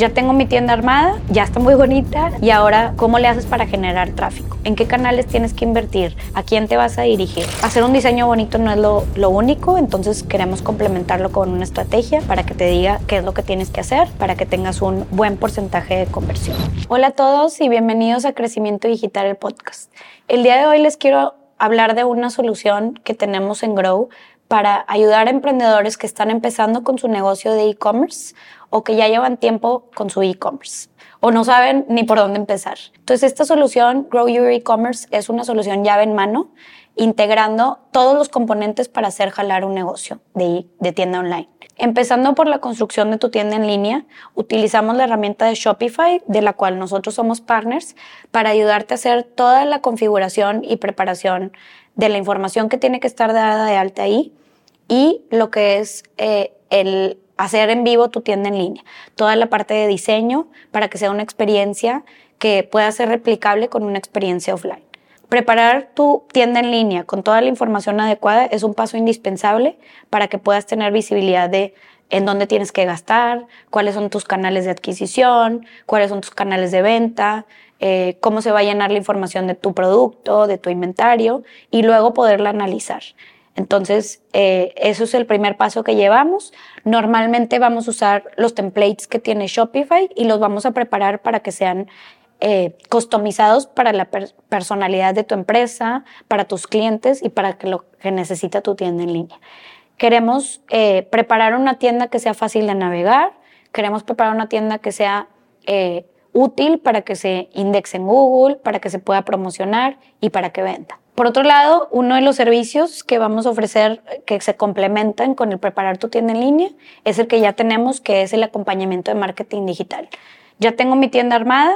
Ya tengo mi tienda armada, ya está muy bonita y ahora, ¿cómo le haces para generar tráfico? ¿En qué canales tienes que invertir? ¿A quién te vas a dirigir? Hacer un diseño bonito no es lo, lo único, entonces queremos complementarlo con una estrategia para que te diga qué es lo que tienes que hacer para que tengas un buen porcentaje de conversión. Hola a todos y bienvenidos a Crecimiento Digital, el podcast. El día de hoy les quiero hablar de una solución que tenemos en Grow para ayudar a emprendedores que están empezando con su negocio de e-commerce o que ya llevan tiempo con su e-commerce o no saben ni por dónde empezar. Entonces, esta solución, Grow Your E-Commerce, es una solución llave en mano, integrando todos los componentes para hacer jalar un negocio de, de tienda online. Empezando por la construcción de tu tienda en línea, utilizamos la herramienta de Shopify, de la cual nosotros somos partners, para ayudarte a hacer toda la configuración y preparación de la información que tiene que estar dada de alta ahí y lo que es eh, el hacer en vivo tu tienda en línea. Toda la parte de diseño para que sea una experiencia que pueda ser replicable con una experiencia offline. Preparar tu tienda en línea con toda la información adecuada es un paso indispensable para que puedas tener visibilidad de en dónde tienes que gastar, cuáles son tus canales de adquisición, cuáles son tus canales de venta, eh, cómo se va a llenar la información de tu producto, de tu inventario y luego poderla analizar. Entonces, eh, eso es el primer paso que llevamos. Normalmente vamos a usar los templates que tiene Shopify y los vamos a preparar para que sean eh, customizados para la personalidad de tu empresa, para tus clientes y para lo que necesita tu tienda en línea. Queremos eh, preparar una tienda que sea fácil de navegar, queremos preparar una tienda que sea útil para que se indexe en Google, para que se pueda promocionar y para que venda. Por otro lado, uno de los servicios que vamos a ofrecer que se complementan con el preparar tu tienda en línea es el que ya tenemos, que es el acompañamiento de marketing digital. Ya tengo mi tienda armada,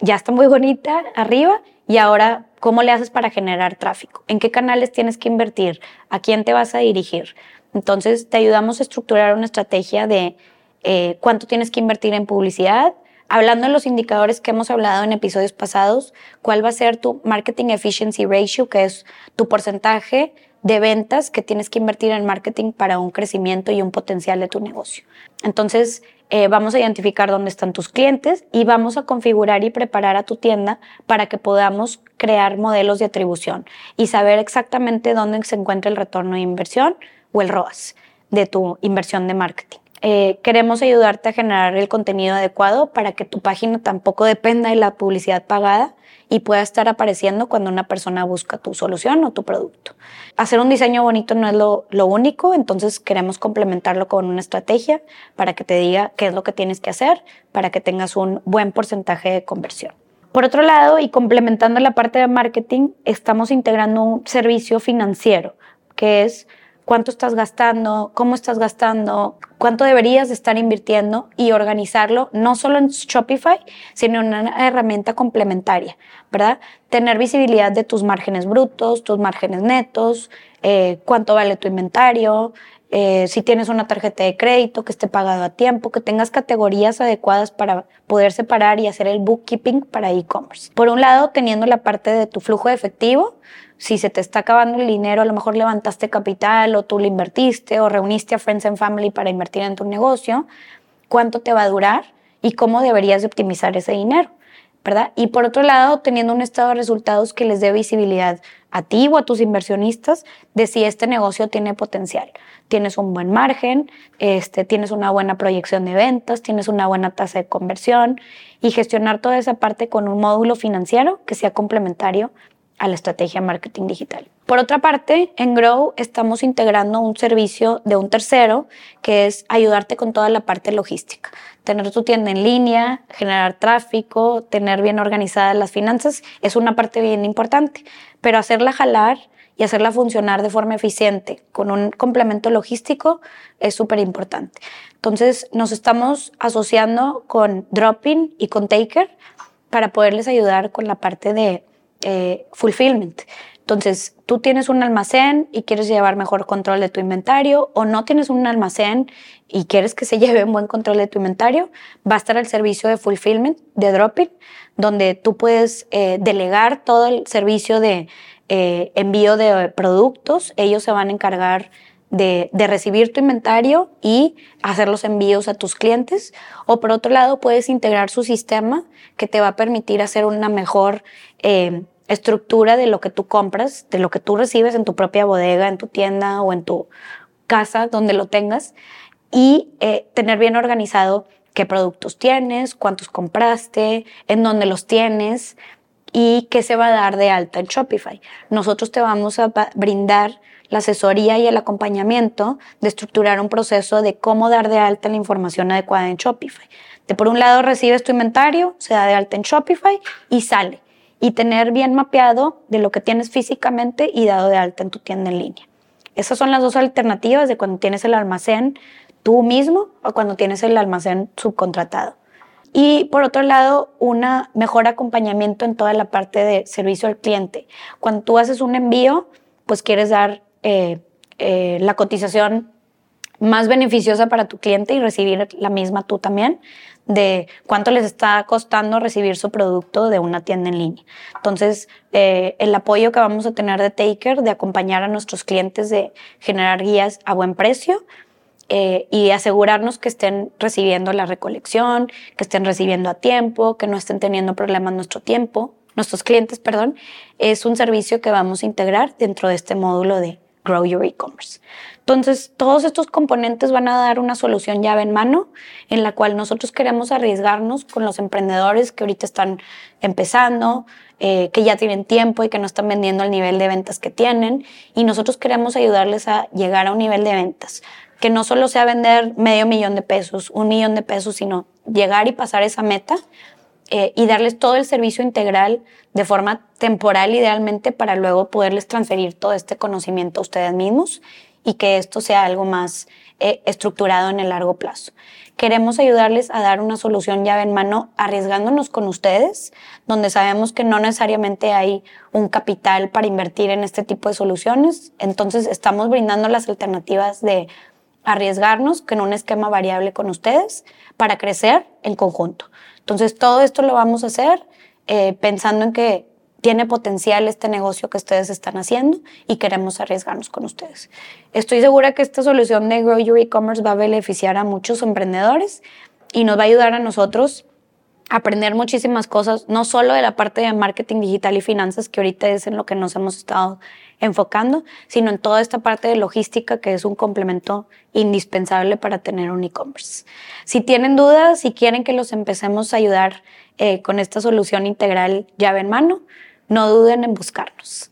ya está muy bonita arriba y ahora, ¿cómo le haces para generar tráfico? ¿En qué canales tienes que invertir? ¿A quién te vas a dirigir? Entonces, te ayudamos a estructurar una estrategia de eh, cuánto tienes que invertir en publicidad, Hablando de los indicadores que hemos hablado en episodios pasados, ¿cuál va a ser tu Marketing Efficiency Ratio, que es tu porcentaje de ventas que tienes que invertir en marketing para un crecimiento y un potencial de tu negocio? Entonces, eh, vamos a identificar dónde están tus clientes y vamos a configurar y preparar a tu tienda para que podamos crear modelos de atribución y saber exactamente dónde se encuentra el retorno de inversión o el ROAS de tu inversión de marketing. Eh, queremos ayudarte a generar el contenido adecuado para que tu página tampoco dependa de la publicidad pagada y pueda estar apareciendo cuando una persona busca tu solución o tu producto. Hacer un diseño bonito no es lo, lo único, entonces queremos complementarlo con una estrategia para que te diga qué es lo que tienes que hacer para que tengas un buen porcentaje de conversión. Por otro lado, y complementando la parte de marketing, estamos integrando un servicio financiero, que es cuánto estás gastando, cómo estás gastando, cuánto deberías de estar invirtiendo y organizarlo no solo en Shopify, sino en una herramienta complementaria, ¿verdad? Tener visibilidad de tus márgenes brutos, tus márgenes netos, eh, cuánto vale tu inventario, eh, si tienes una tarjeta de crédito que esté pagado a tiempo, que tengas categorías adecuadas para poder separar y hacer el bookkeeping para e-commerce. Por un lado, teniendo la parte de tu flujo de efectivo, si se te está acabando el dinero, a lo mejor levantaste capital o tú lo invertiste o reuniste a Friends and Family para invertir en tu negocio, cuánto te va a durar y cómo deberías de optimizar ese dinero, ¿verdad? Y por otro lado, teniendo un estado de resultados que les dé visibilidad a ti o a tus inversionistas de si este negocio tiene potencial. Tienes un buen margen, este, tienes una buena proyección de ventas, tienes una buena tasa de conversión y gestionar toda esa parte con un módulo financiero que sea complementario a la estrategia marketing digital. Por otra parte, en Grow estamos integrando un servicio de un tercero que es ayudarte con toda la parte logística. Tener tu tienda en línea, generar tráfico, tener bien organizadas las finanzas es una parte bien importante, pero hacerla jalar y hacerla funcionar de forma eficiente con un complemento logístico es súper importante. Entonces nos estamos asociando con Dropping y con Taker para poderles ayudar con la parte de eh, fulfillment. Entonces, tú tienes un almacén y quieres llevar mejor control de tu inventario o no tienes un almacén y quieres que se lleve un buen control de tu inventario, va a estar el servicio de fulfillment, de dropping, donde tú puedes eh, delegar todo el servicio de eh, envío de productos. Ellos se van a encargar de, recibir tu inventario y hacer los envíos a tus clientes. O por otro lado, puedes integrar su sistema que te va a permitir hacer una mejor eh, estructura de lo que tú compras, de lo que tú recibes en tu propia bodega, en tu tienda o en tu casa, donde lo tengas, y eh, tener bien organizado qué productos tienes, cuántos compraste, en dónde los tienes y qué se va a dar de alta en Shopify. Nosotros te vamos a brindar la asesoría y el acompañamiento de estructurar un proceso de cómo dar de alta la información adecuada en Shopify. De por un lado recibes tu inventario, se da de alta en Shopify y sale. Y tener bien mapeado de lo que tienes físicamente y dado de alta en tu tienda en línea. Esas son las dos alternativas de cuando tienes el almacén tú mismo o cuando tienes el almacén subcontratado. Y por otro lado, un mejor acompañamiento en toda la parte de servicio al cliente. Cuando tú haces un envío, pues quieres dar eh, eh, la cotización más beneficiosa para tu cliente y recibir la misma tú también de cuánto les está costando recibir su producto de una tienda en línea. Entonces, eh, el apoyo que vamos a tener de Taker, de acompañar a nuestros clientes, de generar guías a buen precio y asegurarnos que estén recibiendo la recolección, que estén recibiendo a tiempo, que no estén teniendo problemas nuestro tiempo, nuestros clientes, perdón, es un servicio que vamos a integrar dentro de este módulo de Grow Your E-Commerce. Entonces, todos estos componentes van a dar una solución llave en mano en la cual nosotros queremos arriesgarnos con los emprendedores que ahorita están empezando, eh, que ya tienen tiempo y que no están vendiendo al nivel de ventas que tienen. Y nosotros queremos ayudarles a llegar a un nivel de ventas que no solo sea vender medio millón de pesos, un millón de pesos, sino llegar y pasar esa meta eh, y darles todo el servicio integral de forma temporal idealmente para luego poderles transferir todo este conocimiento a ustedes mismos y que esto sea algo más eh, estructurado en el largo plazo. Queremos ayudarles a dar una solución llave en mano arriesgándonos con ustedes, donde sabemos que no necesariamente hay un capital para invertir en este tipo de soluciones. Entonces estamos brindando las alternativas de arriesgarnos en un esquema variable con ustedes para crecer en conjunto. Entonces, todo esto lo vamos a hacer eh, pensando en que tiene potencial este negocio que ustedes están haciendo y queremos arriesgarnos con ustedes. Estoy segura que esta solución de Grow Your E-Commerce va a beneficiar a muchos emprendedores y nos va a ayudar a nosotros aprender muchísimas cosas, no solo de la parte de marketing digital y finanzas, que ahorita es en lo que nos hemos estado enfocando, sino en toda esta parte de logística que es un complemento indispensable para tener un e-commerce. Si tienen dudas, si quieren que los empecemos a ayudar eh, con esta solución integral llave en mano, no duden en buscarnos.